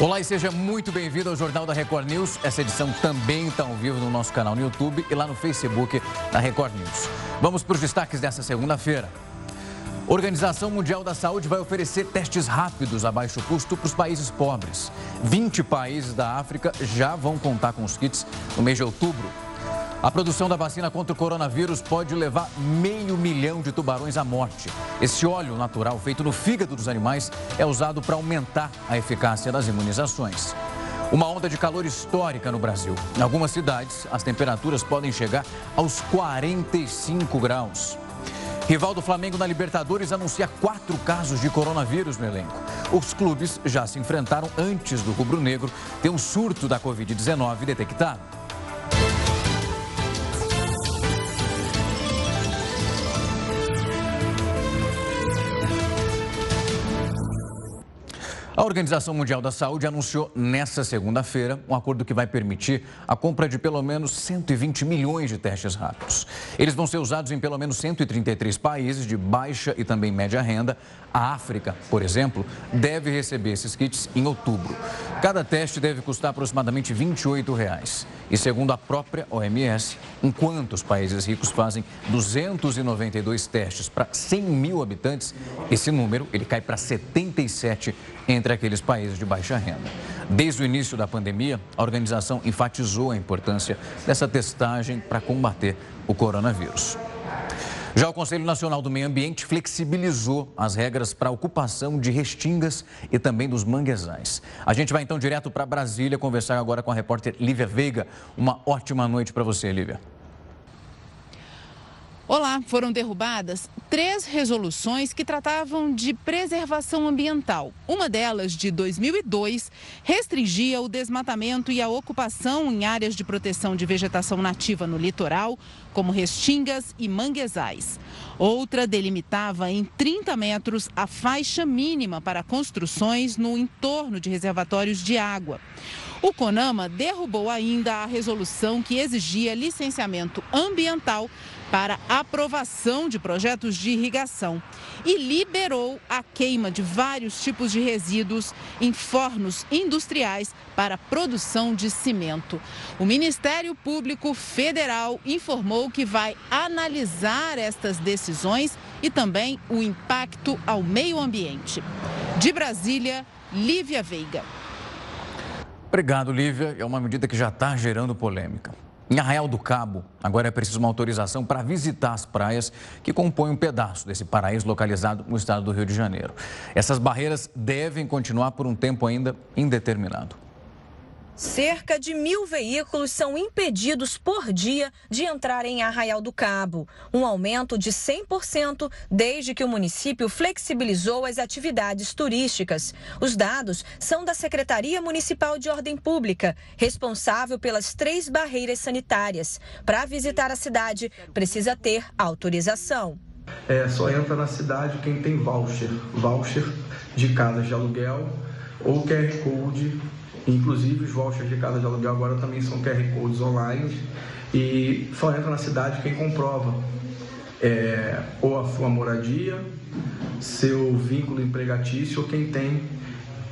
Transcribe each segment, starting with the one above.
Olá e seja muito bem-vindo ao Jornal da Record News. Essa edição também está ao vivo no nosso canal no YouTube e lá no Facebook da Record News. Vamos para os destaques dessa segunda-feira. Organização Mundial da Saúde vai oferecer testes rápidos a baixo custo para os países pobres. 20 países da África já vão contar com os kits no mês de outubro. A produção da vacina contra o coronavírus pode levar meio milhão de tubarões à morte. Esse óleo natural feito no fígado dos animais é usado para aumentar a eficácia das imunizações. Uma onda de calor histórica no Brasil. Em algumas cidades, as temperaturas podem chegar aos 45 graus. Rival do Flamengo na Libertadores anuncia quatro casos de coronavírus no elenco. Os clubes já se enfrentaram antes do rubro-negro ter um surto da Covid-19 detectado. A Organização Mundial da Saúde anunciou nesta segunda-feira um acordo que vai permitir a compra de pelo menos 120 milhões de testes rápidos. Eles vão ser usados em pelo menos 133 países de baixa e também média renda. A África, por exemplo, deve receber esses kits em outubro. Cada teste deve custar aproximadamente 28 reais. E segundo a própria OMS, enquanto os países ricos fazem 292 testes para 100 mil habitantes, esse número ele cai para 77 entre aqueles países de baixa renda. Desde o início da pandemia, a organização enfatizou a importância dessa testagem para combater o coronavírus. Já o Conselho Nacional do Meio Ambiente flexibilizou as regras para a ocupação de restingas e também dos manguezais. A gente vai então direto para Brasília conversar agora com a repórter Lívia Veiga. Uma ótima noite para você, Lívia. Olá, foram derrubadas três resoluções que tratavam de preservação ambiental. Uma delas, de 2002, restringia o desmatamento e a ocupação em áreas de proteção de vegetação nativa no litoral, como restingas e manguezais. Outra delimitava em 30 metros a faixa mínima para construções no entorno de reservatórios de água. O CONAMA derrubou ainda a resolução que exigia licenciamento ambiental para aprovação de projetos de irrigação e liberou a queima de vários tipos de resíduos em fornos industriais para produção de cimento. O Ministério Público Federal informou que vai analisar estas decisões e também o impacto ao meio ambiente. De Brasília, Lívia Veiga. Obrigado, Lívia. É uma medida que já está gerando polêmica. Em Arraial do Cabo, agora é preciso uma autorização para visitar as praias que compõem um pedaço desse paraíso localizado no estado do Rio de Janeiro. Essas barreiras devem continuar por um tempo ainda indeterminado. Cerca de mil veículos são impedidos por dia de entrar em Arraial do Cabo, um aumento de 100% desde que o município flexibilizou as atividades turísticas. Os dados são da Secretaria Municipal de Ordem Pública, responsável pelas três barreiras sanitárias. Para visitar a cidade, precisa ter autorização. É, só entra na cidade quem tem voucher, voucher de casas de aluguel ou QR Code Inclusive, os vouchers de casa de aluguel agora também são QR Codes online. E só entra na cidade quem comprova. É, ou a sua moradia, seu vínculo empregatício ou quem tem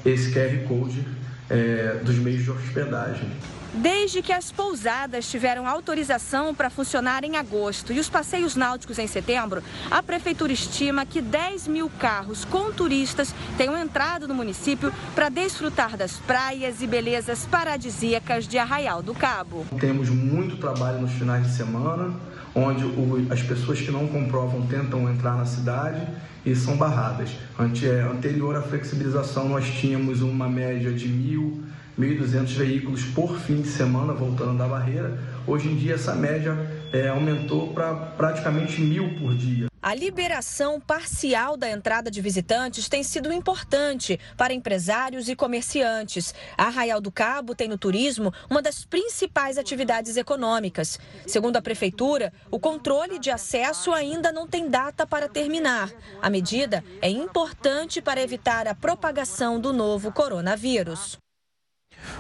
esse QR Code é, dos meios de hospedagem. Desde que as pousadas tiveram autorização para funcionar em agosto e os passeios náuticos em setembro, a Prefeitura estima que 10 mil carros com turistas tenham entrado no município para desfrutar das praias e belezas paradisíacas de Arraial do Cabo. Temos muito trabalho nos finais de semana, onde as pessoas que não comprovam tentam entrar na cidade e são barradas. É, anterior à flexibilização, nós tínhamos uma média de mil 1.200 veículos por fim de semana voltando da barreira. Hoje em dia, essa média é, aumentou para praticamente mil por dia. A liberação parcial da entrada de visitantes tem sido importante para empresários e comerciantes. A Arraial do Cabo tem no turismo uma das principais atividades econômicas. Segundo a Prefeitura, o controle de acesso ainda não tem data para terminar. A medida é importante para evitar a propagação do novo coronavírus.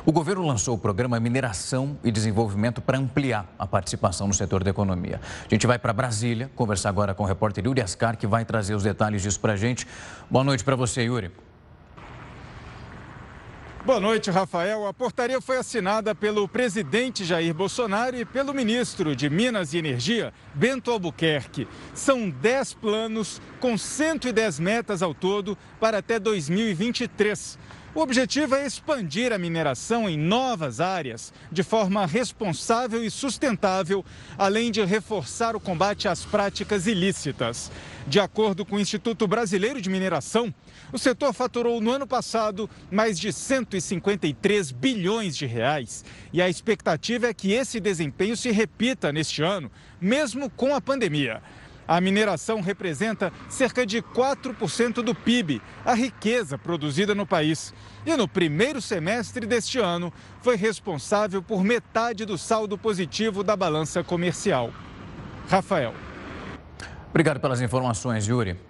O governo lançou o programa Mineração e Desenvolvimento para ampliar a participação no setor da economia. A gente vai para Brasília conversar agora com o repórter Yuri Ascar, que vai trazer os detalhes disso para a gente. Boa noite para você, Yuri. Boa noite, Rafael. A portaria foi assinada pelo presidente Jair Bolsonaro e pelo ministro de Minas e Energia, Bento Albuquerque. São 10 planos com 110 metas ao todo para até 2023. O objetivo é expandir a mineração em novas áreas de forma responsável e sustentável, além de reforçar o combate às práticas ilícitas. De acordo com o Instituto Brasileiro de Mineração, o setor faturou no ano passado mais de 153 bilhões de reais. E a expectativa é que esse desempenho se repita neste ano, mesmo com a pandemia. A mineração representa cerca de 4% do PIB, a riqueza produzida no país. E no primeiro semestre deste ano, foi responsável por metade do saldo positivo da balança comercial. Rafael. Obrigado pelas informações, Yuri.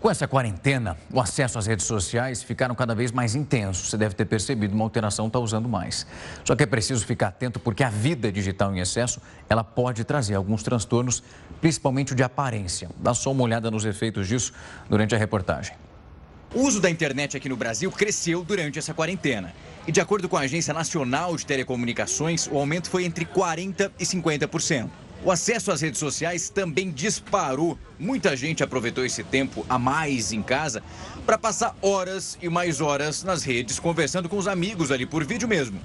Com essa quarentena, o acesso às redes sociais ficaram cada vez mais intensos. Você deve ter percebido, uma alteração está usando mais. Só que é preciso ficar atento porque a vida digital em excesso, ela pode trazer alguns transtornos, principalmente o de aparência. Dá só uma olhada nos efeitos disso durante a reportagem. O uso da internet aqui no Brasil cresceu durante essa quarentena. E de acordo com a Agência Nacional de Telecomunicações, o aumento foi entre 40% e 50%. O acesso às redes sociais também disparou. Muita gente aproveitou esse tempo a mais em casa para passar horas e mais horas nas redes conversando com os amigos ali por vídeo mesmo.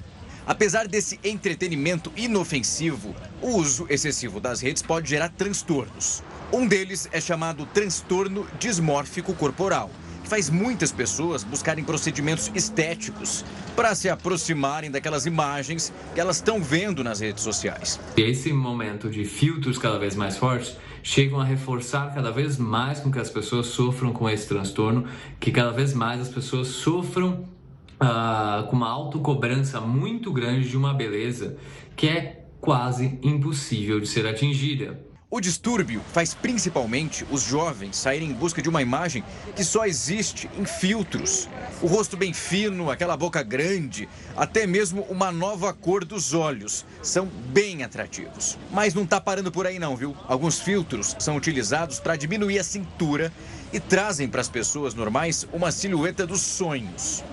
Apesar desse entretenimento inofensivo, o uso excessivo das redes pode gerar transtornos. Um deles é chamado transtorno dismórfico corporal faz muitas pessoas buscarem procedimentos estéticos para se aproximarem daquelas imagens que elas estão vendo nas redes sociais. Esse momento de filtros cada vez mais fortes chegam a reforçar cada vez mais com que as pessoas sofram com esse transtorno, que cada vez mais as pessoas sofram uh, com uma autocobrança muito grande de uma beleza que é quase impossível de ser atingida. O distúrbio faz principalmente os jovens saírem em busca de uma imagem que só existe em filtros. O rosto bem fino, aquela boca grande, até mesmo uma nova cor dos olhos são bem atrativos. Mas não está parando por aí não, viu? Alguns filtros são utilizados para diminuir a cintura e trazem para as pessoas normais uma silhueta dos sonhos.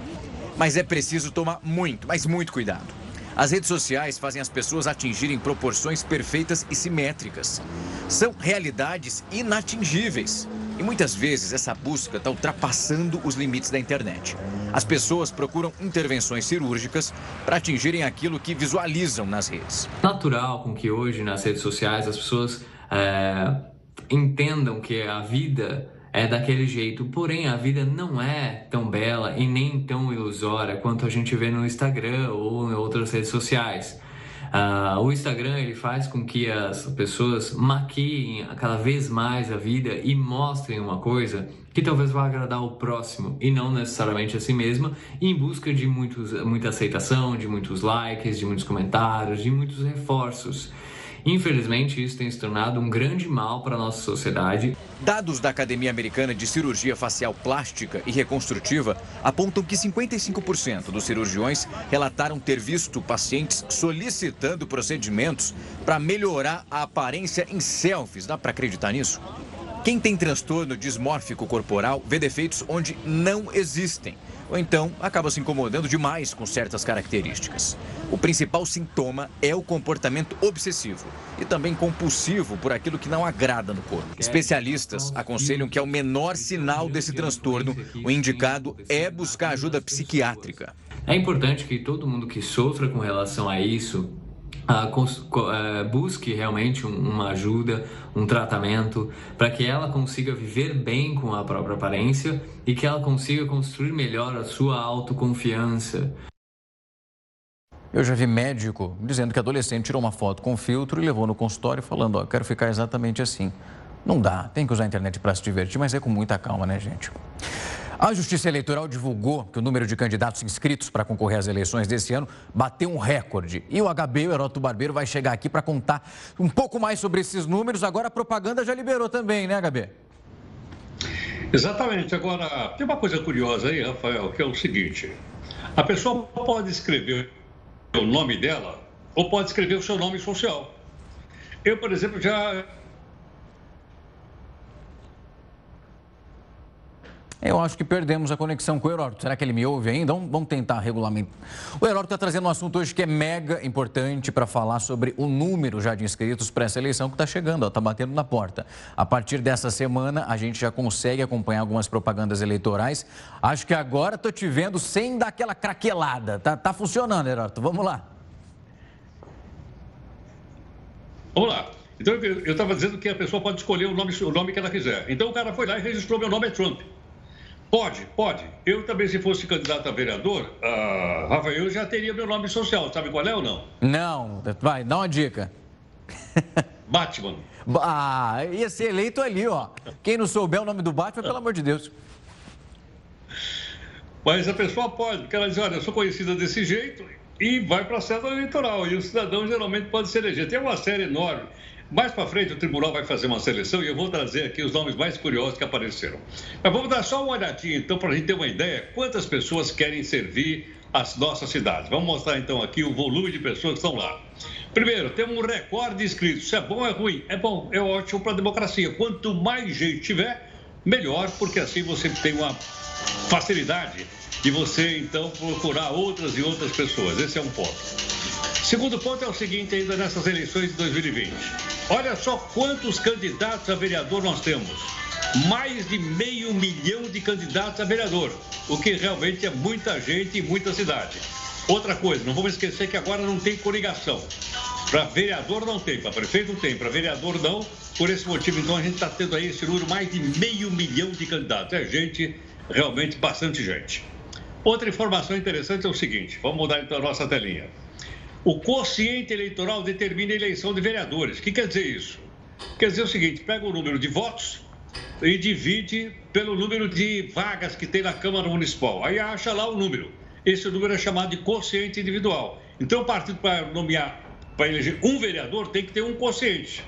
Mas é preciso tomar muito, mas muito cuidado. As redes sociais fazem as pessoas atingirem proporções perfeitas e simétricas. São realidades inatingíveis. E muitas vezes essa busca está ultrapassando os limites da internet. As pessoas procuram intervenções cirúrgicas para atingirem aquilo que visualizam nas redes. Natural com que hoje nas redes sociais as pessoas é, entendam que a vida é daquele jeito. Porém, a vida não é tão bela e nem tão ilusória quanto a gente vê no Instagram ou em outras redes sociais. Uh, o Instagram ele faz com que as pessoas maquiem cada vez mais a vida e mostrem uma coisa que talvez vá agradar o próximo e não necessariamente a si mesma, em busca de muitos, muita aceitação, de muitos likes, de muitos comentários, de muitos reforços. Infelizmente, isso tem se tornado um grande mal para a nossa sociedade. Dados da Academia Americana de Cirurgia Facial Plástica e Reconstrutiva apontam que 55% dos cirurgiões relataram ter visto pacientes solicitando procedimentos para melhorar a aparência em selfies. Dá para acreditar nisso? Quem tem transtorno dismórfico corporal vê defeitos onde não existem ou então acaba se incomodando demais com certas características. O principal sintoma é o comportamento obsessivo e também compulsivo por aquilo que não agrada no corpo. Especialistas aconselham que, ao menor sinal desse transtorno, o indicado é buscar ajuda psiquiátrica. É importante que todo mundo que sofra com relação a isso uh, busque realmente uma ajuda, um tratamento, para que ela consiga viver bem com a própria aparência e que ela consiga construir melhor a sua autoconfiança. Eu já vi médico dizendo que adolescente tirou uma foto com filtro e levou no consultório falando, ó, quero ficar exatamente assim. Não dá, tem que usar a internet para se divertir, mas é com muita calma, né, gente? A Justiça Eleitoral divulgou que o número de candidatos inscritos para concorrer às eleições desse ano bateu um recorde. E o HB, o Heroto Barbeiro, vai chegar aqui para contar um pouco mais sobre esses números. Agora a propaganda já liberou também, né, HB? Exatamente. Agora, tem uma coisa curiosa aí, Rafael, que é o seguinte: a pessoa pode escrever o nome dela ou pode escrever o seu nome social. Eu, por exemplo, já Eu acho que perdemos a conexão com o Heródoto. Será que ele me ouve ainda? Vamos tentar regulamentar. O Heródoto está trazendo um assunto hoje que é mega importante para falar sobre o número já de inscritos para essa eleição que está chegando, está batendo na porta. A partir dessa semana, a gente já consegue acompanhar algumas propagandas eleitorais. Acho que agora estou te vendo sem dar aquela craquelada. Tá, tá funcionando, Heródoto. Vamos lá. Vamos lá. Então, eu estava dizendo que a pessoa pode escolher o nome, o nome que ela quiser. Então, o cara foi lá e registrou meu nome é Trump. Pode, pode. Eu também, se fosse candidato a vereador, uh, Rafael, já teria meu nome social. Sabe qual é ou não? Não. Vai, dá uma dica. Batman. Ah, ia ser eleito ali, ó. Quem não souber o nome do Batman, pelo amor de Deus. Mas a pessoa pode, porque ela diz, olha, eu sou conhecida desse jeito e vai para a cédula eleitoral. E o cidadão geralmente pode se eleger. Tem uma série enorme. Mais para frente, o tribunal vai fazer uma seleção e eu vou trazer aqui os nomes mais curiosos que apareceram. Mas vamos dar só uma olhadinha, então, para a gente ter uma ideia quantas pessoas querem servir as nossas cidades. Vamos mostrar, então, aqui o volume de pessoas que estão lá. Primeiro, temos um recorde de inscritos. Isso é bom ou é ruim? É bom, é ótimo para a democracia. Quanto mais gente tiver, melhor, porque assim você tem uma facilidade de você, então, procurar outras e outras pessoas. Esse é um ponto. Segundo ponto é o seguinte, ainda nessas eleições de 2020. Olha só quantos candidatos a vereador nós temos. Mais de meio milhão de candidatos a vereador, o que realmente é muita gente em muita cidade. Outra coisa, não vamos esquecer que agora não tem coligação. Para vereador não tem, para prefeito tem, para vereador não. Por esse motivo, então, a gente está tendo aí esse número mais de meio milhão de candidatos. É gente, realmente bastante gente. Outra informação interessante é o seguinte: vamos mudar então a nossa telinha. O quociente eleitoral determina a eleição de vereadores. O que quer dizer isso? Quer dizer o seguinte: pega o número de votos e divide pelo número de vagas que tem na Câmara Municipal. Aí acha lá o número. Esse número é chamado de quociente individual. Então, o partido para nomear, para eleger um vereador, tem que ter um quociente.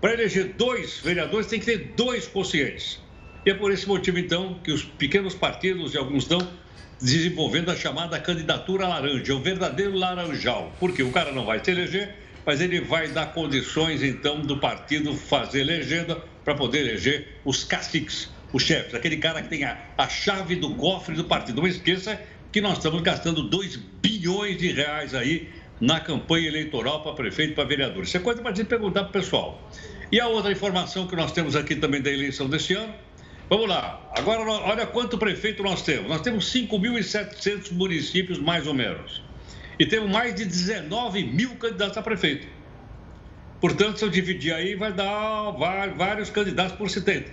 Para eleger dois vereadores, tem que ter dois quocientes. E é por esse motivo, então, que os pequenos partidos, e alguns dão, desenvolvendo a chamada candidatura laranja, o verdadeiro laranjal. Porque o cara não vai se eleger, mas ele vai dar condições, então, do partido fazer legenda para poder eleger os caciques, os chefes, aquele cara que tem a, a chave do cofre do partido. Não esqueça que nós estamos gastando 2 bilhões de reais aí na campanha eleitoral para prefeito e para vereador. Isso é coisa para a gente perguntar para o pessoal. E a outra informação que nós temos aqui também da eleição deste ano Vamos lá. Agora, olha quanto prefeito nós temos. Nós temos 5.700 municípios, mais ou menos. E temos mais de 19 mil candidatos a prefeito. Portanto, se eu dividir aí, vai dar vários candidatos por 70.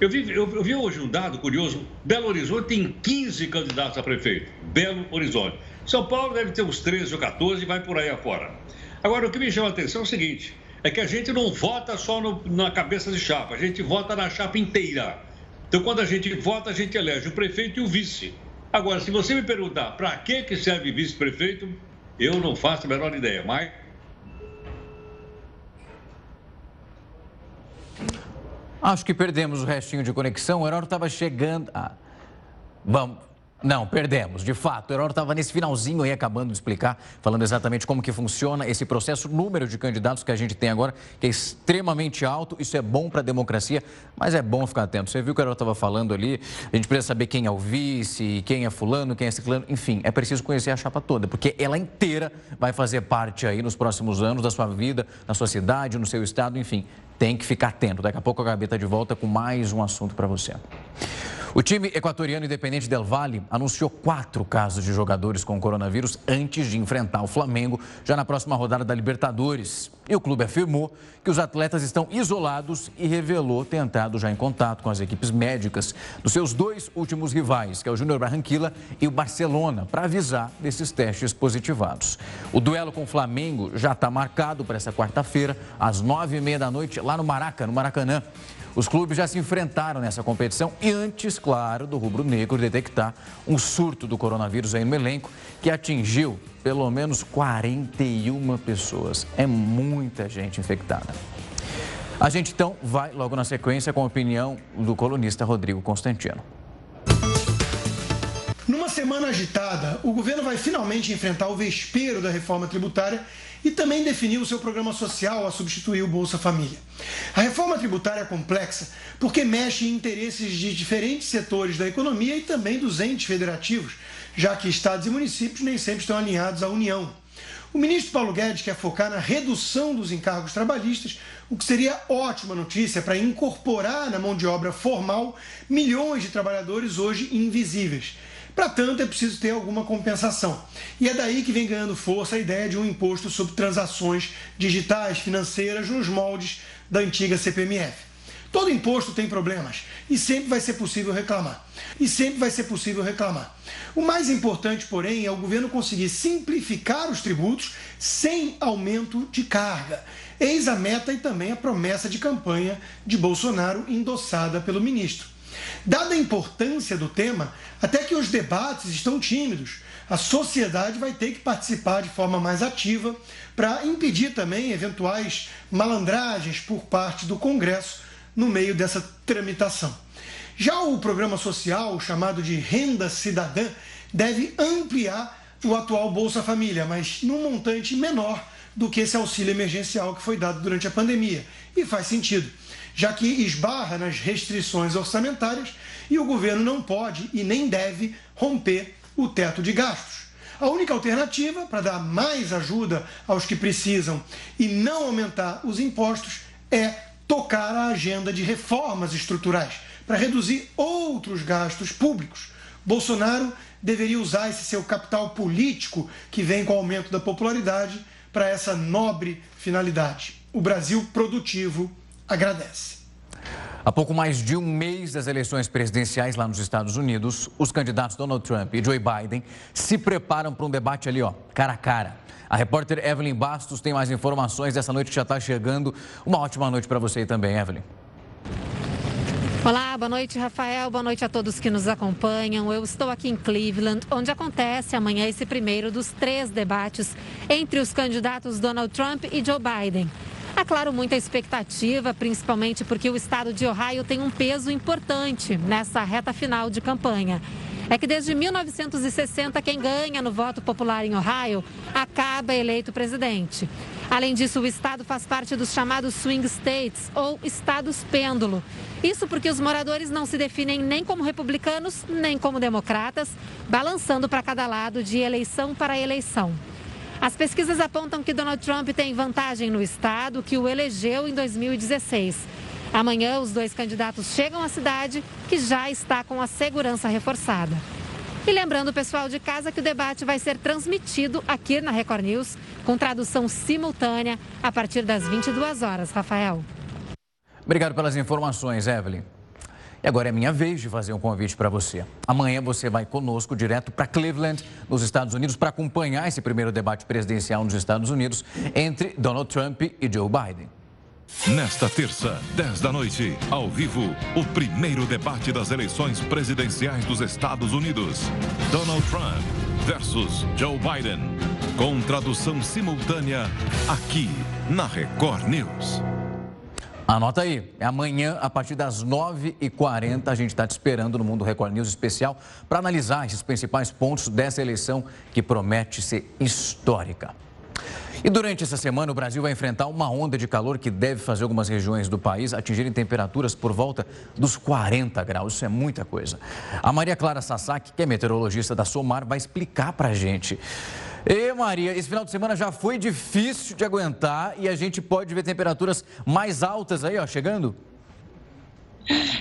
Eu vi, eu, eu vi hoje um dado curioso. Belo Horizonte tem 15 candidatos a prefeito. Belo Horizonte. São Paulo deve ter uns 13 ou 14 e vai por aí afora. Agora, o que me chama a atenção é o seguinte: é que a gente não vota só no, na cabeça de chapa, a gente vota na chapa inteira. Então, quando a gente vota, a gente elege o prefeito e o vice. Agora, se você me perguntar para que, que serve vice-prefeito, eu não faço a menor ideia, mas. Acho que perdemos o restinho de conexão. O Heródoto estava chegando. Ah, vamos. Não, perdemos, de fato. O Heródoto estava nesse finalzinho aí, acabando de explicar, falando exatamente como que funciona esse processo, o número de candidatos que a gente tem agora, que é extremamente alto. Isso é bom para a democracia, mas é bom ficar atento. Você viu que o Heródoto estava falando ali, a gente precisa saber quem é o vice, quem é fulano, quem é ciclano, enfim, é preciso conhecer a chapa toda, porque ela inteira vai fazer parte aí nos próximos anos da sua vida, na sua cidade, no seu estado, enfim, tem que ficar atento. Daqui a pouco a Gabi está de volta com mais um assunto para você. O time equatoriano Independente Del Valle anunciou quatro casos de jogadores com coronavírus antes de enfrentar o Flamengo já na próxima rodada da Libertadores. E o clube afirmou que os atletas estão isolados e revelou ter entrado já em contato com as equipes médicas dos seus dois últimos rivais, que é o Júnior Barranquilla e o Barcelona, para avisar desses testes positivados. O duelo com o Flamengo já está marcado para essa quarta-feira, às nove e meia da noite, lá no Maraca, no Maracanã. Os clubes já se enfrentaram nessa competição e antes, claro, do rubro-negro detectar um surto do coronavírus aí no elenco que atingiu pelo menos 41 pessoas. É muita gente infectada. A gente então vai logo na sequência com a opinião do colunista Rodrigo Constantino. Semana agitada, o governo vai finalmente enfrentar o vespeiro da reforma tributária e também definir o seu programa social a substituir o Bolsa Família. A reforma tributária é complexa porque mexe em interesses de diferentes setores da economia e também dos entes federativos, já que estados e municípios nem sempre estão alinhados à União. O ministro Paulo Guedes quer focar na redução dos encargos trabalhistas, o que seria ótima notícia para incorporar na mão de obra formal milhões de trabalhadores hoje invisíveis. Para tanto, é preciso ter alguma compensação. E é daí que vem ganhando força a ideia de um imposto sobre transações digitais financeiras nos moldes da antiga CPMF. Todo imposto tem problemas e sempre vai ser possível reclamar. E sempre vai ser possível reclamar. O mais importante, porém, é o governo conseguir simplificar os tributos sem aumento de carga. Eis a meta e também a promessa de campanha de Bolsonaro endossada pelo ministro. Dada a importância do tema, até que os debates estão tímidos, a sociedade vai ter que participar de forma mais ativa para impedir também eventuais malandragens por parte do Congresso no meio dessa tramitação. Já o programa social, chamado de Renda Cidadã, deve ampliar o atual Bolsa Família, mas num montante menor do que esse auxílio emergencial que foi dado durante a pandemia. E faz sentido, já que esbarra nas restrições orçamentárias e o governo não pode e nem deve romper o teto de gastos. A única alternativa para dar mais ajuda aos que precisam e não aumentar os impostos é tocar a agenda de reformas estruturais para reduzir outros gastos públicos. Bolsonaro deveria usar esse seu capital político que vem com o aumento da popularidade para essa nobre finalidade. O Brasil produtivo agradece. Há pouco mais de um mês das eleições presidenciais lá nos Estados Unidos, os candidatos Donald Trump e Joe Biden se preparam para um debate ali, ó, cara a cara. A repórter Evelyn Bastos tem mais informações dessa noite que já está chegando. Uma ótima noite para você também, Evelyn. Olá, boa noite, Rafael. Boa noite a todos que nos acompanham. Eu estou aqui em Cleveland, onde acontece amanhã esse primeiro dos três debates entre os candidatos Donald Trump e Joe Biden. Há, claro, muita expectativa, principalmente porque o estado de Ohio tem um peso importante nessa reta final de campanha é que desde 1960 quem ganha no voto popular em Ohio acaba eleito presidente. Além disso, o estado faz parte dos chamados swing states, ou estados pêndulo. Isso porque os moradores não se definem nem como republicanos, nem como democratas, balançando para cada lado de eleição para eleição. As pesquisas apontam que Donald Trump tem vantagem no estado que o elegeu em 2016. Amanhã, os dois candidatos chegam à cidade, que já está com a segurança reforçada. E lembrando o pessoal de casa que o debate vai ser transmitido aqui na Record News, com tradução simultânea a partir das 22 horas. Rafael. Obrigado pelas informações, Evelyn. E agora é minha vez de fazer um convite para você. Amanhã você vai conosco direto para Cleveland, nos Estados Unidos, para acompanhar esse primeiro debate presidencial nos Estados Unidos entre Donald Trump e Joe Biden. Nesta terça, 10 da noite, ao vivo, o primeiro debate das eleições presidenciais dos Estados Unidos. Donald Trump versus Joe Biden. Com tradução simultânea aqui na Record News. Anota aí, é amanhã, a partir das 9h40, a gente está te esperando no Mundo Record News especial para analisar esses principais pontos dessa eleição que promete ser histórica. E durante essa semana, o Brasil vai enfrentar uma onda de calor que deve fazer algumas regiões do país atingirem temperaturas por volta dos 40 graus. Isso é muita coisa. A Maria Clara Sasaki, que é meteorologista da SOMAR, vai explicar para a gente. E Maria, esse final de semana já foi difícil de aguentar e a gente pode ver temperaturas mais altas aí, ó, chegando?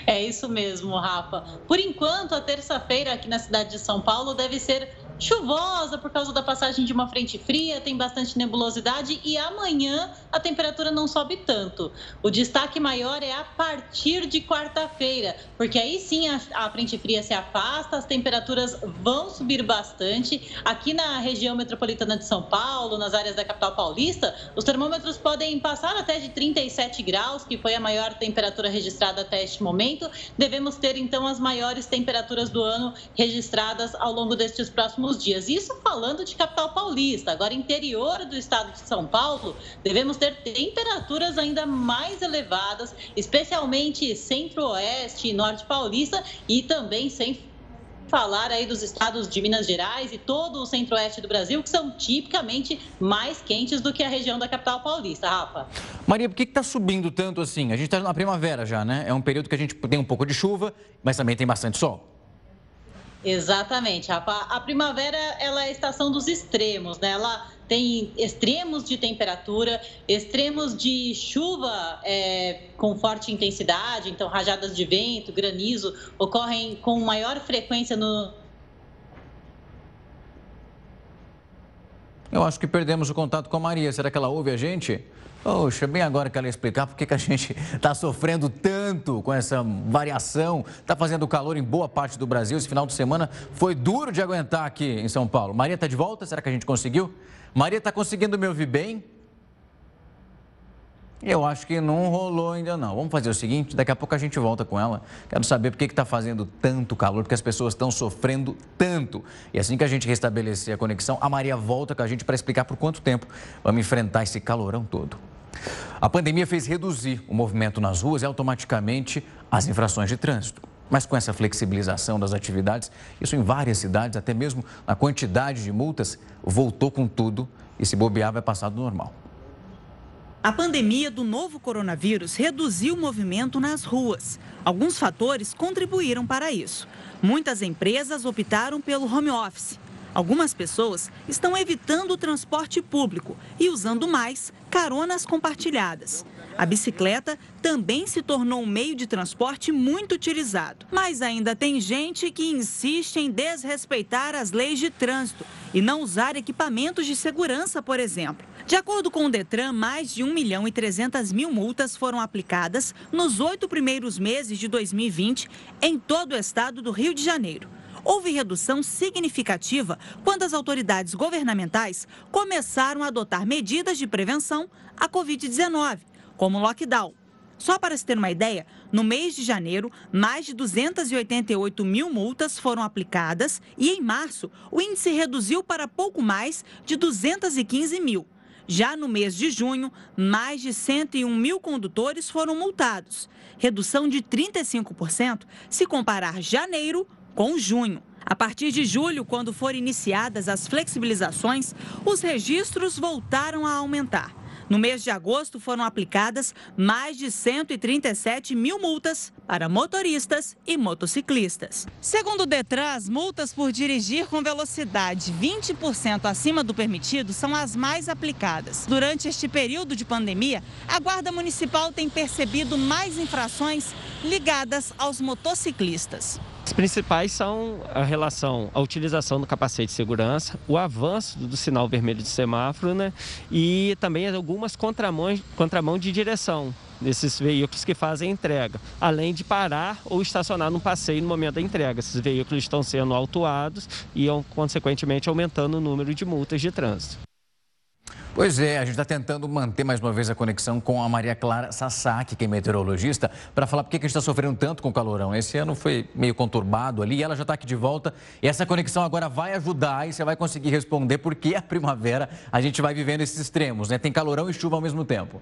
É isso mesmo, Rafa. Por enquanto, a terça-feira aqui na cidade de São Paulo deve ser chuvosa por causa da passagem de uma frente fria, tem bastante nebulosidade e amanhã a temperatura não sobe tanto. O destaque maior é a partir de quarta-feira, porque aí sim a, a, frente fria se afasta, as temperaturas vão subir bastante. Aqui na região metropolitana de São Paulo, nas áreas da capital paulista, os termômetros podem passar até de 37 graus, que foi a maior temperatura registrada até este momento. Devemos ter então as maiores temperaturas do ano registradas ao longo destes próximos próximos dias. Isso falando de capital paulista. Agora, interior do estado de São Paulo, devemos ter temperaturas ainda mais elevadas, especialmente centro-oeste e norte paulista e também sem falar aí dos estados de Minas Gerais e todo o centro-oeste do Brasil, que são tipicamente mais quentes do que a região da capital paulista, Rafa. Maria, por que está subindo tanto assim? A gente está na primavera já, né? É um período que a gente tem um pouco de chuva, mas também tem bastante sol. Exatamente, Rafa. A primavera ela é a estação dos extremos, né? Ela tem extremos de temperatura, extremos de chuva é, com forte intensidade, então rajadas de vento, granizo ocorrem com maior frequência no. Eu acho que perdemos o contato com a Maria. Será que ela ouve a gente? Poxa, bem agora que ela explicar por que a gente está sofrendo tanto com essa variação. Está fazendo calor em boa parte do Brasil. Esse final de semana foi duro de aguentar aqui em São Paulo. Maria está de volta? Será que a gente conseguiu? Maria, está conseguindo me ouvir bem? Eu acho que não rolou ainda não. Vamos fazer o seguinte, daqui a pouco a gente volta com ela. Quero saber por que está fazendo tanto calor, porque as pessoas estão sofrendo tanto. E assim que a gente restabelecer a conexão, a Maria volta com a gente para explicar por quanto tempo vamos enfrentar esse calorão todo. A pandemia fez reduzir o movimento nas ruas e automaticamente as infrações de trânsito. Mas com essa flexibilização das atividades, isso em várias cidades, até mesmo a quantidade de multas, voltou com tudo e se bobear vai passar do normal. A pandemia do novo coronavírus reduziu o movimento nas ruas. Alguns fatores contribuíram para isso. Muitas empresas optaram pelo home office Algumas pessoas estão evitando o transporte público e usando mais caronas compartilhadas. A bicicleta também se tornou um meio de transporte muito utilizado. Mas ainda tem gente que insiste em desrespeitar as leis de trânsito e não usar equipamentos de segurança, por exemplo. De acordo com o Detran, mais de 1 milhão e 300 mil multas foram aplicadas nos oito primeiros meses de 2020 em todo o estado do Rio de Janeiro houve redução significativa quando as autoridades governamentais começaram a adotar medidas de prevenção à Covid-19, como lockdown. Só para se ter uma ideia, no mês de janeiro, mais de 288 mil multas foram aplicadas e, em março, o índice reduziu para pouco mais de 215 mil. Já no mês de junho, mais de 101 mil condutores foram multados, redução de 35% se comparar janeiro com junho. A partir de julho, quando forem iniciadas as flexibilizações, os registros voltaram a aumentar. No mês de agosto, foram aplicadas mais de 137 mil multas para motoristas e motociclistas. Segundo o Detran, as multas por dirigir com velocidade 20% acima do permitido são as mais aplicadas. Durante este período de pandemia, a Guarda Municipal tem percebido mais infrações ligadas aos motociclistas. As principais são a relação à utilização do capacete de segurança, o avanço do sinal vermelho de semáforo né? e também algumas contramãos, contramão de direção desses veículos que fazem entrega, além de parar ou estacionar no passeio no momento da entrega. Esses veículos estão sendo autuados e, consequentemente, aumentando o número de multas de trânsito. Pois é, a gente está tentando manter mais uma vez a conexão com a Maria Clara Sasaki, que é meteorologista, para falar por que a gente está sofrendo tanto com o calorão. Esse ano foi meio conturbado ali, ela já está aqui de volta e essa conexão agora vai ajudar e você vai conseguir responder por que a primavera a gente vai vivendo esses extremos, né? Tem calorão e chuva ao mesmo tempo.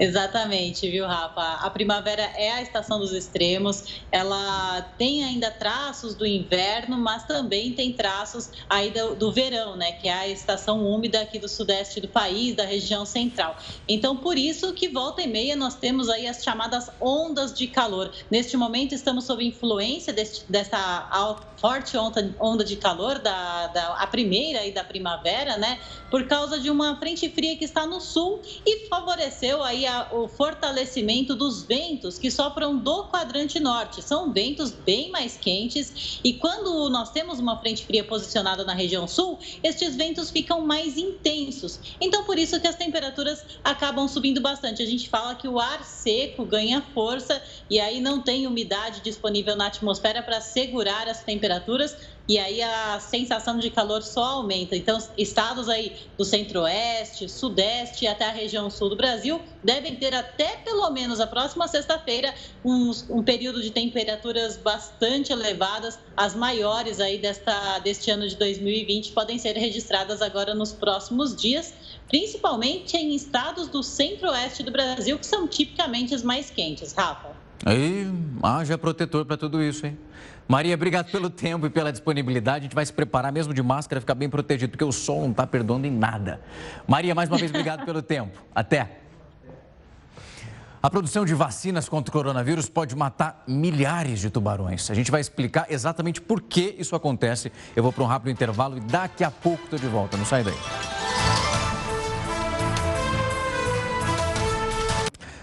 Exatamente, viu, Rafa? A primavera é a estação dos extremos. Ela tem ainda traços do inverno, mas também tem traços aí do, do, verão, né? Que é a estação úmida aqui do sudeste do país, da região central. Então, por isso que volta e meia nós temos aí as chamadas ondas de calor. Neste momento estamos sob influência deste, dessa forte onda, onda de calor, da, da a primeira aí da primavera, né? Por causa de uma frente fria que está no sul e favoreceu aí a, o fortalecimento dos ventos que sopram do quadrante norte. São ventos bem mais quentes e quando nós temos uma frente fria posicionada na região sul, estes ventos ficam mais intensos. Então, por isso que as temperaturas acabam subindo bastante. A gente fala que o ar seco ganha força e aí não tem umidade disponível na atmosfera para segurar as temperaturas e aí a sensação de calor só aumenta. Então, estados aí do centro-oeste, sudeste e até a região sul do Brasil devem ter até pelo menos a próxima sexta-feira um, um, período de temperaturas bastante elevadas. As maiores aí desta, deste ano de 2020 podem ser registradas agora nos próximos dias, principalmente em estados do centro-oeste do Brasil, que são tipicamente os mais quentes. Rafa. Aí, haja protetor para tudo isso, hein? Maria, obrigado pelo tempo e pela disponibilidade. A gente vai se preparar mesmo de máscara, ficar bem protegido, porque o sol não está perdoando em nada. Maria, mais uma vez, obrigado pelo tempo. Até. A produção de vacinas contra o coronavírus pode matar milhares de tubarões. A gente vai explicar exatamente por que isso acontece. Eu vou para um rápido intervalo e daqui a pouco estou de volta. Não sai daí.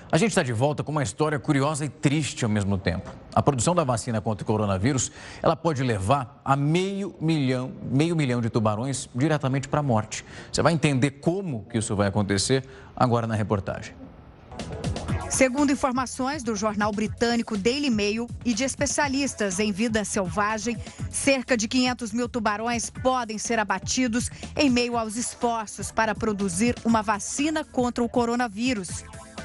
A gente está de volta com uma história curiosa e triste ao mesmo tempo. A produção da vacina contra o coronavírus, ela pode levar a meio milhão, meio milhão de tubarões diretamente para a morte. Você vai entender como que isso vai acontecer agora na reportagem. Segundo informações do jornal britânico Daily Mail e de especialistas em vida selvagem, cerca de 500 mil tubarões podem ser abatidos em meio aos esforços para produzir uma vacina contra o coronavírus.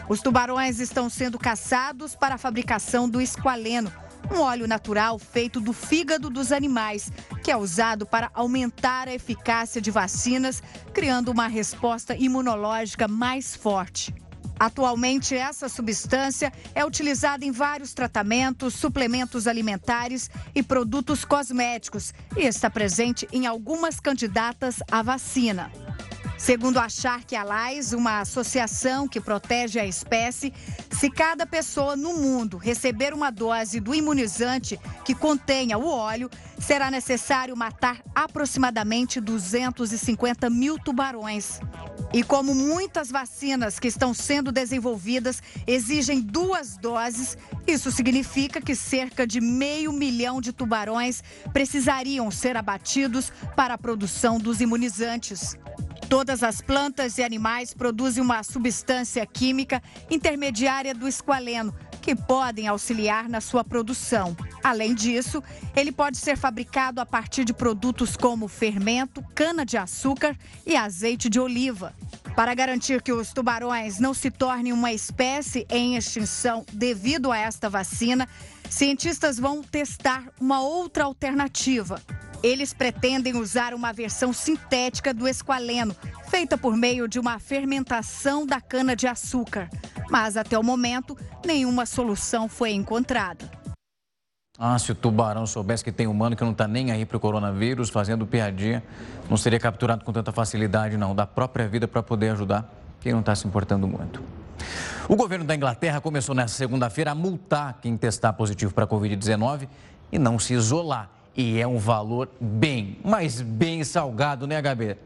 Os tubarões estão sendo caçados para a fabricação do esqualeno, um óleo natural feito do fígado dos animais, que é usado para aumentar a eficácia de vacinas, criando uma resposta imunológica mais forte. Atualmente, essa substância é utilizada em vários tratamentos, suplementos alimentares e produtos cosméticos e está presente em algumas candidatas à vacina. Segundo a Shark Allies, uma associação que protege a espécie, se cada pessoa no mundo receber uma dose do imunizante que contenha o óleo, será necessário matar aproximadamente 250 mil tubarões. E como muitas vacinas que estão sendo desenvolvidas exigem duas doses, isso significa que cerca de meio milhão de tubarões precisariam ser abatidos para a produção dos imunizantes. Todas as plantas e animais produzem uma substância química intermediária do esqualeno, que podem auxiliar na sua produção. Além disso, ele pode ser fabricado a partir de produtos como fermento, cana-de-açúcar e azeite de oliva. Para garantir que os tubarões não se tornem uma espécie em extinção devido a esta vacina, cientistas vão testar uma outra alternativa. Eles pretendem usar uma versão sintética do esqualeno, feita por meio de uma fermentação da cana-de-açúcar. Mas até o momento, nenhuma solução foi encontrada. Ah, se o tubarão soubesse que tem humano que não está nem aí para o coronavírus, fazendo piadinha, não seria capturado com tanta facilidade, não. Da própria vida para poder ajudar quem não está se importando muito. O governo da Inglaterra começou nesta segunda-feira a multar quem testar positivo para a Covid-19 e não se isolar. E é um valor bem, mas bem salgado, né, HB?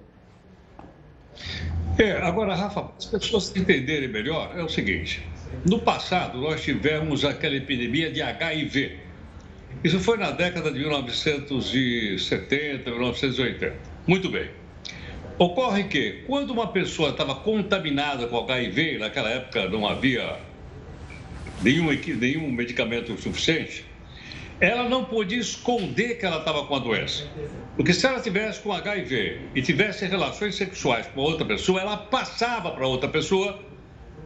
É, agora, Rafa, as pessoas entenderem melhor, é o seguinte: no passado, nós tivemos aquela epidemia de HIV. Isso foi na década de 1970, 1980. Muito bem. Ocorre que, quando uma pessoa estava contaminada com HIV, naquela época não havia nenhum, nenhum medicamento suficiente, ela não podia esconder que ela estava com a doença. Porque se ela tivesse com HIV e tivesse relações sexuais com outra pessoa, ela passava para outra pessoa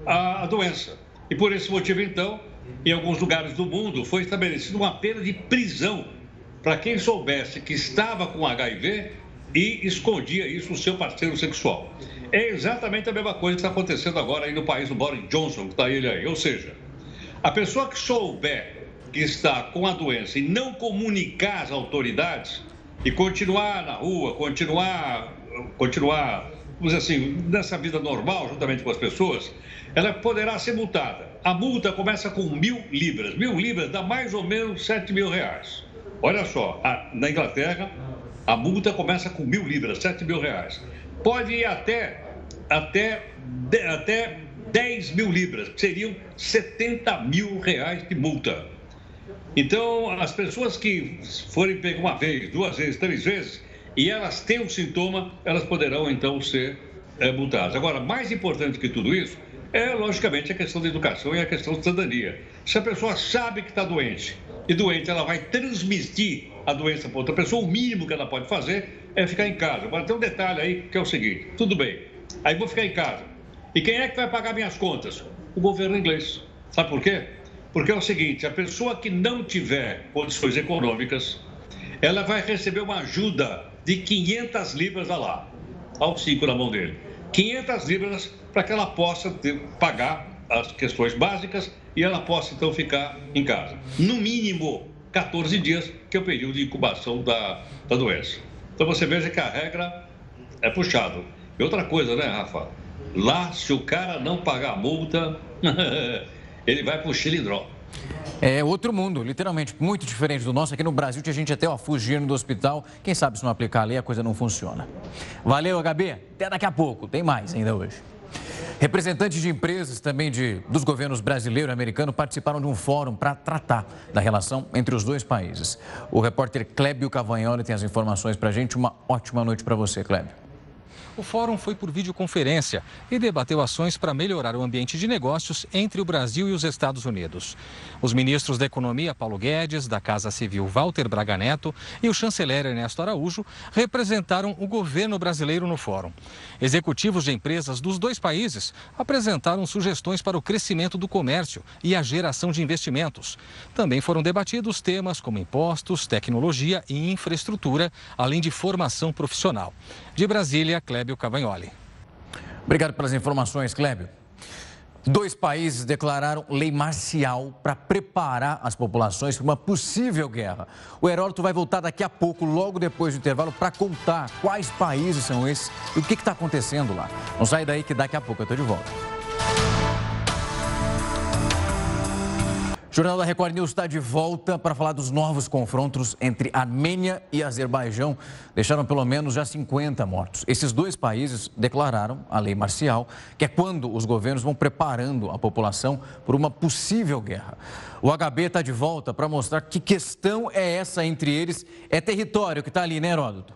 a, a, doença. E por esse motivo, então, em alguns lugares do mundo, foi estabelecida uma pena de prisão para quem soubesse que estava com HIV e escondia isso no seu parceiro sexual. É exatamente a mesma coisa que está acontecendo agora aí no país do Boris Johnson, que está ele aí. Ou seja, a pessoa que souber que está com a doença e não comunicar às autoridades e continuar na rua, continuar, continuar, vamos dizer assim, nessa vida normal, juntamente com as pessoas, ela poderá ser multada. A multa começa com mil libras. Mil libras dá mais ou menos sete mil reais. Olha só, a, na Inglaterra, a multa começa com mil libras, sete mil reais. Pode ir até, até, até 10 mil libras, que seriam 70 mil reais de multa. Então, as pessoas que forem pegar uma vez, duas vezes, três vezes, e elas têm um sintoma, elas poderão então ser é, multadas. Agora, mais importante que tudo isso é, logicamente, a questão da educação e a questão da cidadania. Se a pessoa sabe que está doente e doente, ela vai transmitir a doença para outra pessoa, o mínimo que ela pode fazer é ficar em casa. Agora, tem um detalhe aí que é o seguinte: tudo bem, aí vou ficar em casa. E quem é que vai pagar minhas contas? O governo inglês. Sabe por quê? Porque é o seguinte, a pessoa que não tiver condições econômicas, ela vai receber uma ajuda de 500 libras a lá, ao cinco na mão dele. 500 libras para que ela possa ter, pagar as questões básicas e ela possa então ficar em casa. No mínimo 14 dias, que é o período de incubação da, da doença. Então você veja que a regra é puxado. E outra coisa, né, Rafa? Lá, se o cara não pagar a multa, ele vai pro xilindró. É outro mundo, literalmente, muito diferente do nosso. Aqui no Brasil tinha gente até ó, fugindo do hospital. Quem sabe se não aplicar a lei a coisa não funciona. Valeu, HB. Até daqui a pouco. Tem mais ainda hoje. Representantes de empresas também de, dos governos brasileiro e americano participaram de um fórum para tratar da relação entre os dois países. O repórter Clébio Cavagnoli tem as informações para a gente. Uma ótima noite para você, Clébio. O fórum foi por videoconferência e debateu ações para melhorar o ambiente de negócios entre o Brasil e os Estados Unidos. Os ministros da Economia, Paulo Guedes, da Casa Civil, Walter Braga Neto, e o chanceler Ernesto Araújo representaram o governo brasileiro no fórum. Executivos de empresas dos dois países apresentaram sugestões para o crescimento do comércio e a geração de investimentos. Também foram debatidos temas como impostos, tecnologia e infraestrutura, além de formação profissional. De Brasília, Clébio Cavagnoli. Obrigado pelas informações, Clébio. Dois países declararam lei marcial para preparar as populações para uma possível guerra. O Heródoto vai voltar daqui a pouco, logo depois do intervalo, para contar quais países são esses e o que está acontecendo lá. Não sai daí que daqui a pouco eu estou de volta. O Jornal da Record News está de volta para falar dos novos confrontos entre Armênia e Azerbaijão. Deixaram pelo menos já 50 mortos. Esses dois países declararam a lei marcial, que é quando os governos vão preparando a população por uma possível guerra. O HB está de volta para mostrar que questão é essa entre eles. É território que está ali, né, Heródoto?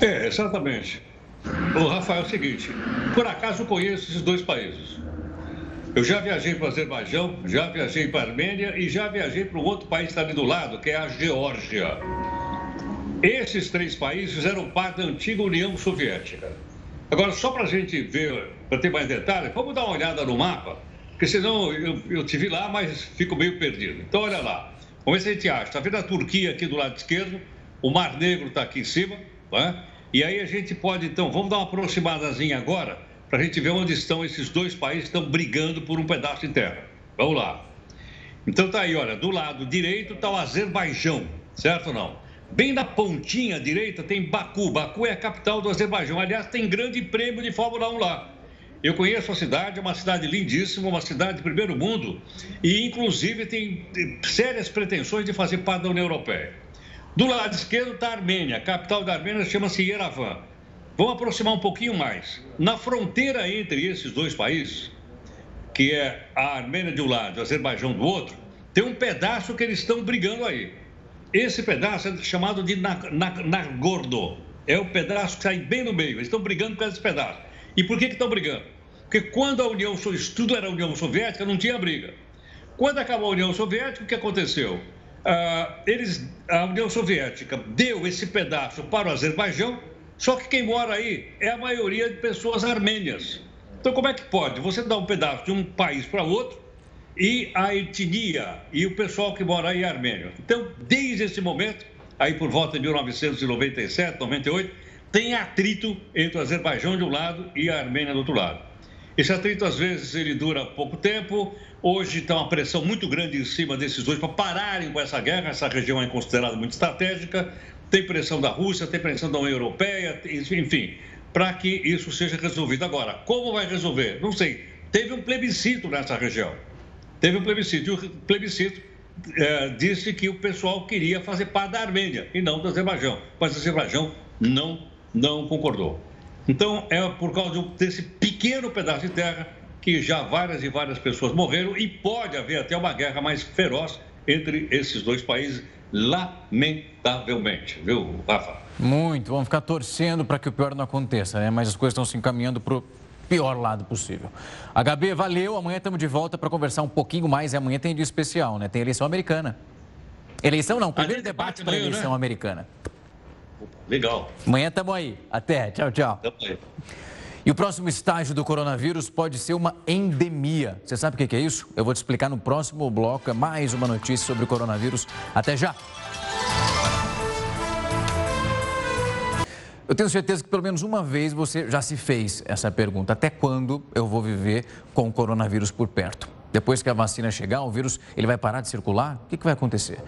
É, exatamente. O Rafael, é o seguinte: por acaso eu conheço esses dois países. Eu já viajei para o Azerbaijão, já viajei para a Armênia e já viajei para um outro país que está ali do lado, que é a Geórgia. Esses três países eram parte da antiga União Soviética. Agora, só para a gente ver, para ter mais detalhes, vamos dar uma olhada no mapa, porque senão eu, eu te vi lá, mas fico meio perdido. Então, olha lá. Vamos ver se a gente acha. Está vendo a Turquia aqui do lado esquerdo? O Mar Negro está aqui em cima. Né? E aí a gente pode, então, vamos dar uma aproximadazinha agora para a gente ver onde estão esses dois países que estão brigando por um pedaço de terra. Vamos lá. Então tá aí, olha, do lado direito está o Azerbaijão, certo ou não? Bem na pontinha direita tem Baku. Baku é a capital do Azerbaijão. Aliás, tem grande prêmio de Fórmula 1 lá. Eu conheço a cidade, é uma cidade lindíssima, uma cidade de primeiro mundo e, inclusive, tem sérias pretensões de fazer parte da União Europeia. Do lado esquerdo está a Armênia. A capital da Armênia chama-se Yerevan. Vamos aproximar um pouquinho mais. Na fronteira entre esses dois países, que é a Armênia de um lado e o Azerbaijão do outro, tem um pedaço que eles estão brigando aí. Esse pedaço é chamado de Nagorno. É o pedaço que sai bem no meio. Eles estão brigando por esse pedaço. E por que, que estão brigando? Porque quando a União tudo era União Soviética, não tinha briga. Quando acabou a União Soviética, o que aconteceu? Ah, eles, a União Soviética deu esse pedaço para o Azerbaijão só que quem mora aí é a maioria de pessoas armênias. Então, como é que pode? Você dá um pedaço de um país para outro e a etnia e o pessoal que mora aí é armênio. Então, desde esse momento, aí por volta de 1997, 98, tem atrito entre o Azerbaijão de um lado e a Armênia do outro lado. Esse atrito, às vezes, ele dura pouco tempo. Hoje está uma pressão muito grande em cima desses dois para pararem com essa guerra. Essa região é considerada muito estratégica tem pressão da Rússia, tem pressão da União Europeia, enfim, para que isso seja resolvido. Agora, como vai resolver? Não sei. Teve um plebiscito nessa região. Teve um plebiscito. E o plebiscito é, disse que o pessoal queria fazer parte da Armênia e não do Azerbaijão. Mas o Azerbaijão não, não concordou. Então, é por causa desse pequeno pedaço de terra que já várias e várias pessoas morreram e pode haver até uma guerra mais feroz entre esses dois países lamentavelmente, viu, Rafa? Muito, vamos ficar torcendo para que o pior não aconteça, né? Mas as coisas estão se encaminhando para o pior lado possível. HB, valeu, amanhã estamos de volta para conversar um pouquinho mais e amanhã tem dia especial, né? Tem eleição americana. Eleição não, primeiro debate para eleição né? americana. Legal. Amanhã estamos aí. Até, tchau, tchau. Tamo aí. E o próximo estágio do coronavírus pode ser uma endemia. Você sabe o que é isso? Eu vou te explicar no próximo bloco. É mais uma notícia sobre o coronavírus. Até já! Eu tenho certeza que pelo menos uma vez você já se fez essa pergunta: até quando eu vou viver com o coronavírus por perto? Depois que a vacina chegar, o vírus ele vai parar de circular? O que, que vai acontecer?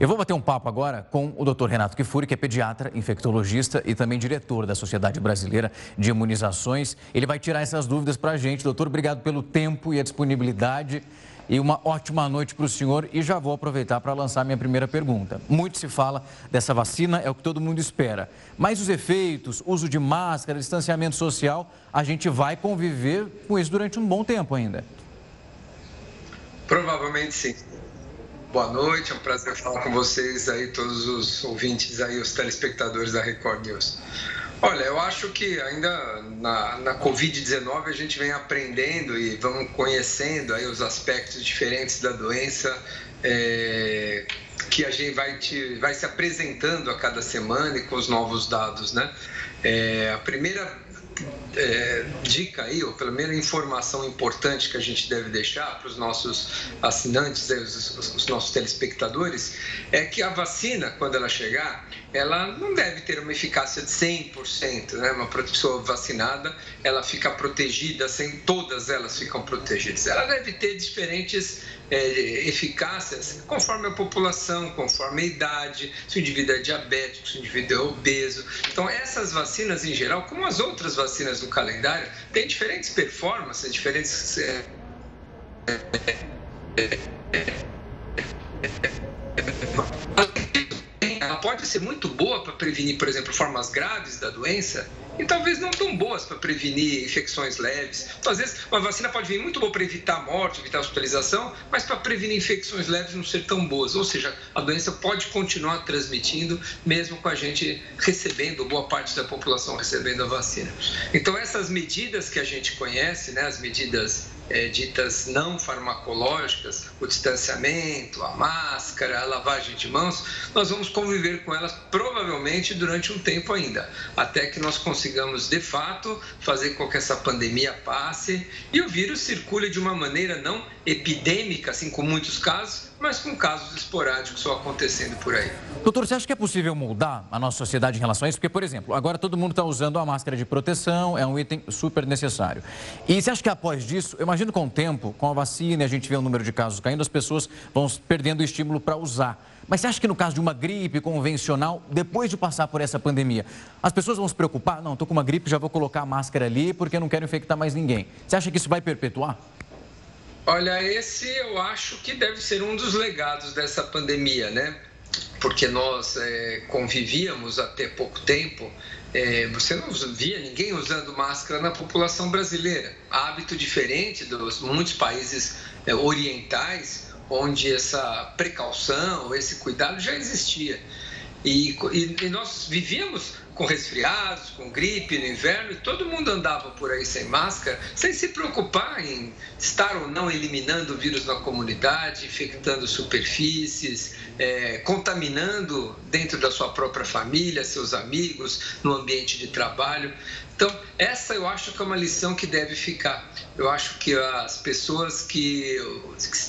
Eu vou bater um papo agora com o Dr. Renato Kifuri, que é pediatra, infectologista e também diretor da Sociedade Brasileira de Imunizações. Ele vai tirar essas dúvidas para a gente. Doutor, obrigado pelo tempo e a disponibilidade. E uma ótima noite para o senhor. E já vou aproveitar para lançar minha primeira pergunta. Muito se fala dessa vacina, é o que todo mundo espera. Mas os efeitos, uso de máscara, distanciamento social, a gente vai conviver com isso durante um bom tempo ainda. Provavelmente sim. Boa noite, é um prazer falar com vocês aí, todos os ouvintes aí, os telespectadores da Record News. Olha, eu acho que ainda na, na Covid-19 a gente vem aprendendo e vamos conhecendo aí os aspectos diferentes da doença é, que a gente vai, te, vai se apresentando a cada semana e com os novos dados, né? É, a primeira é, dica aí, ou pelo menos informação importante que a gente deve deixar para os nossos assinantes, os, os, nossos telespectadores, é que a vacina, quando ela chegar, ela não deve ter uma eficácia de 100%, né? Uma pessoa vacinada, ela fica protegida, sem todas elas ficam protegidas. Ela deve ter diferentes é, eficácias conforme a população, conforme a idade, se o indivíduo é diabético, se o indivíduo é obeso. Então, essas vacinas em geral, como as outras vacinas do calendário, têm diferentes performances, diferentes. É, é, ela pode ser muito boa para prevenir, por exemplo, formas graves da doença e talvez não tão boas para prevenir infecções leves. Então, às vezes, uma vacina pode vir muito boa para evitar a morte, evitar a hospitalização, mas para prevenir infecções leves não ser tão boas. Ou seja, a doença pode continuar transmitindo, mesmo com a gente recebendo, boa parte da população recebendo a vacina. Então, essas medidas que a gente conhece, né, as medidas é, ditas não farmacológicas, o distanciamento, a máscara, a lavagem de mãos, nós vamos conviver com elas provavelmente durante um tempo ainda, até que nós consigamos de fato fazer com que essa pandemia passe e o vírus circule de uma maneira não epidêmica, assim como muitos casos, mas com casos esporádicos só acontecendo por aí. Doutor, você acha que é possível mudar a nossa sociedade em relação a isso? Porque, por exemplo, agora todo mundo está usando a máscara de proteção, é um item super necessário. E você acha que após disso, eu imagino com o tempo, com a vacina a gente vê o número de casos caindo, as pessoas vão perdendo o estímulo para usar. Mas você acha que no caso de uma gripe convencional, depois de passar por essa pandemia, as pessoas vão se preocupar? Não, estou com uma gripe, já vou colocar a máscara ali porque não quero infectar mais ninguém. Você acha que isso vai perpetuar? Olha, esse eu acho que deve ser um dos legados dessa pandemia, né? Porque nós é, convivíamos até pouco tempo, é, você não via ninguém usando máscara na população brasileira. Hábito diferente dos muitos países é, orientais, onde essa precaução, esse cuidado já existia. E, e, e nós vivíamos com resfriados, com gripe no inverno, e todo mundo andava por aí sem máscara, sem se preocupar em estar ou não eliminando o vírus na comunidade, infectando superfícies, é, contaminando dentro da sua própria família, seus amigos, no ambiente de trabalho. Então, essa eu acho que é uma lição que deve ficar. Eu acho que as pessoas que,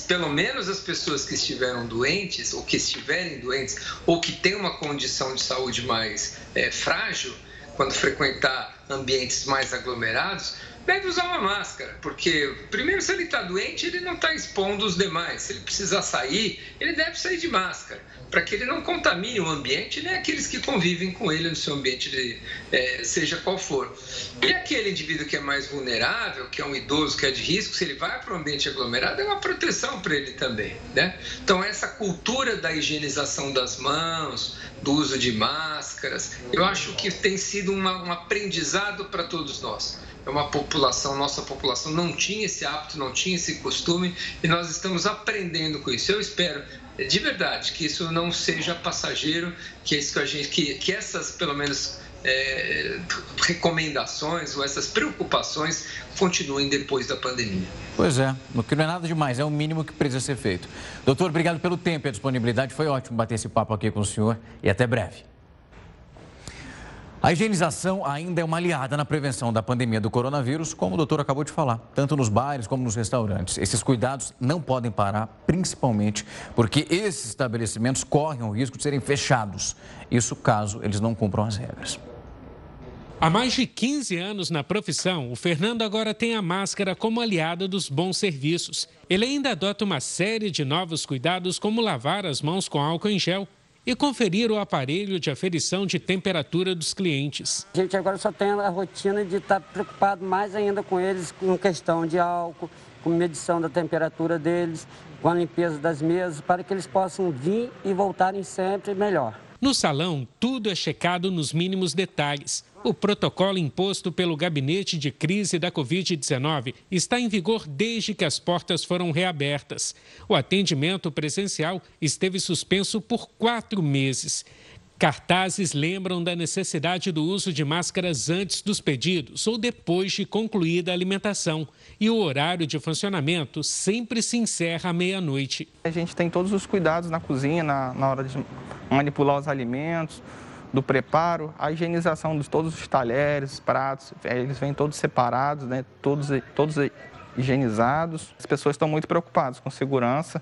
pelo menos as pessoas que estiveram doentes, ou que estiverem doentes, ou que têm uma condição de saúde mais é, frágil, quando frequentar ambientes mais aglomerados, deve usar uma máscara, porque, primeiro, se ele está doente, ele não está expondo os demais. Se ele precisar sair, ele deve sair de máscara, para que ele não contamine o ambiente, nem aqueles que convivem com ele no seu ambiente, de, é, seja qual for. E aquele indivíduo que é mais vulnerável, que é um idoso, que é de risco, se ele vai para um ambiente aglomerado, é uma proteção para ele também. Né? Então, essa cultura da higienização das mãos, do uso de máscaras, eu acho que tem sido uma, um aprendizado para todos nós é uma população, nossa população não tinha esse hábito, não tinha esse costume e nós estamos aprendendo com isso. Eu espero de verdade que isso não seja passageiro, que isso que a gente, que, que essas pelo menos é, recomendações ou essas preocupações continuem depois da pandemia. Pois é, o que não é nada demais, é o mínimo que precisa ser feito. Doutor, obrigado pelo tempo e a disponibilidade, foi ótimo bater esse papo aqui com o senhor e até breve. A higienização ainda é uma aliada na prevenção da pandemia do coronavírus, como o doutor acabou de falar, tanto nos bares como nos restaurantes. Esses cuidados não podem parar, principalmente porque esses estabelecimentos correm o risco de serem fechados. Isso caso eles não cumpram as regras. Há mais de 15 anos na profissão, o Fernando agora tem a máscara como aliada dos bons serviços. Ele ainda adota uma série de novos cuidados, como lavar as mãos com álcool em gel e conferir o aparelho de aferição de temperatura dos clientes. A gente agora só tem a rotina de estar preocupado mais ainda com eles, com questão de álcool, com medição da temperatura deles, com a limpeza das mesas, para que eles possam vir e voltarem sempre melhor. No salão, tudo é checado nos mínimos detalhes. O protocolo imposto pelo Gabinete de Crise da Covid-19 está em vigor desde que as portas foram reabertas. O atendimento presencial esteve suspenso por quatro meses. Cartazes lembram da necessidade do uso de máscaras antes dos pedidos ou depois de concluída a alimentação. E o horário de funcionamento sempre se encerra à meia-noite. A gente tem todos os cuidados na cozinha, na, na hora de manipular os alimentos, do preparo, a higienização de todos os talheres, pratos, é, eles vêm todos separados, né? todos, todos higienizados. As pessoas estão muito preocupadas com segurança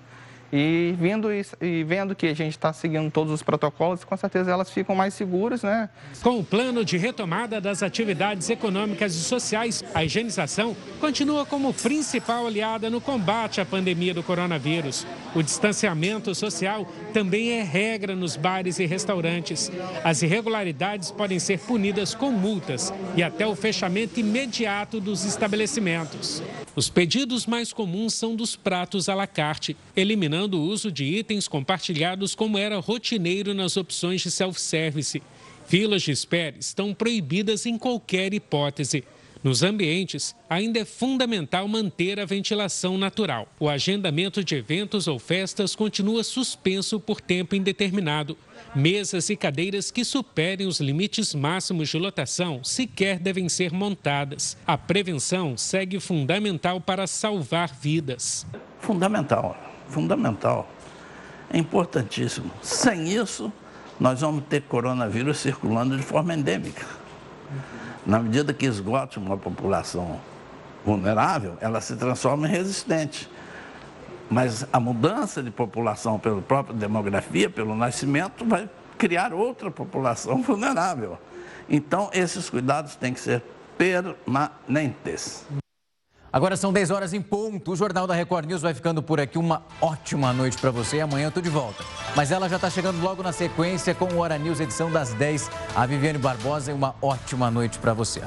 e, vindo e vendo que a gente está seguindo todos os protocolos, com certeza elas ficam mais seguras, né? Com o plano de retomada das atividades econômicas e sociais, a higienização continua como principal aliada no combate à pandemia do coronavírus. O distanciamento social também é regra nos bares e restaurantes. As irregularidades podem ser punidas com multas e até o fechamento imediato dos estabelecimentos. Os pedidos mais comuns são dos pratos à la carte, eliminando o uso de itens compartilhados como era rotineiro nas opções de self-service. Filas de espera estão proibidas em qualquer hipótese. Nos ambientes, ainda é fundamental manter a ventilação natural. O agendamento de eventos ou festas continua suspenso por tempo indeterminado. Mesas e cadeiras que superem os limites máximos de lotação sequer devem ser montadas. A prevenção segue fundamental para salvar vidas. Fundamental, fundamental. É importantíssimo. Sem isso, nós vamos ter coronavírus circulando de forma endêmica. Na medida que esgote uma população vulnerável, ela se transforma em resistente. Mas a mudança de população pela própria demografia, pelo nascimento, vai criar outra população vulnerável. Então, esses cuidados têm que ser permanentes. Agora são 10 horas em ponto. O Jornal da Record News vai ficando por aqui. Uma ótima noite para você amanhã eu tô de volta. Mas ela já está chegando logo na sequência com o Hora News, edição das 10. A Viviane Barbosa uma ótima noite para você.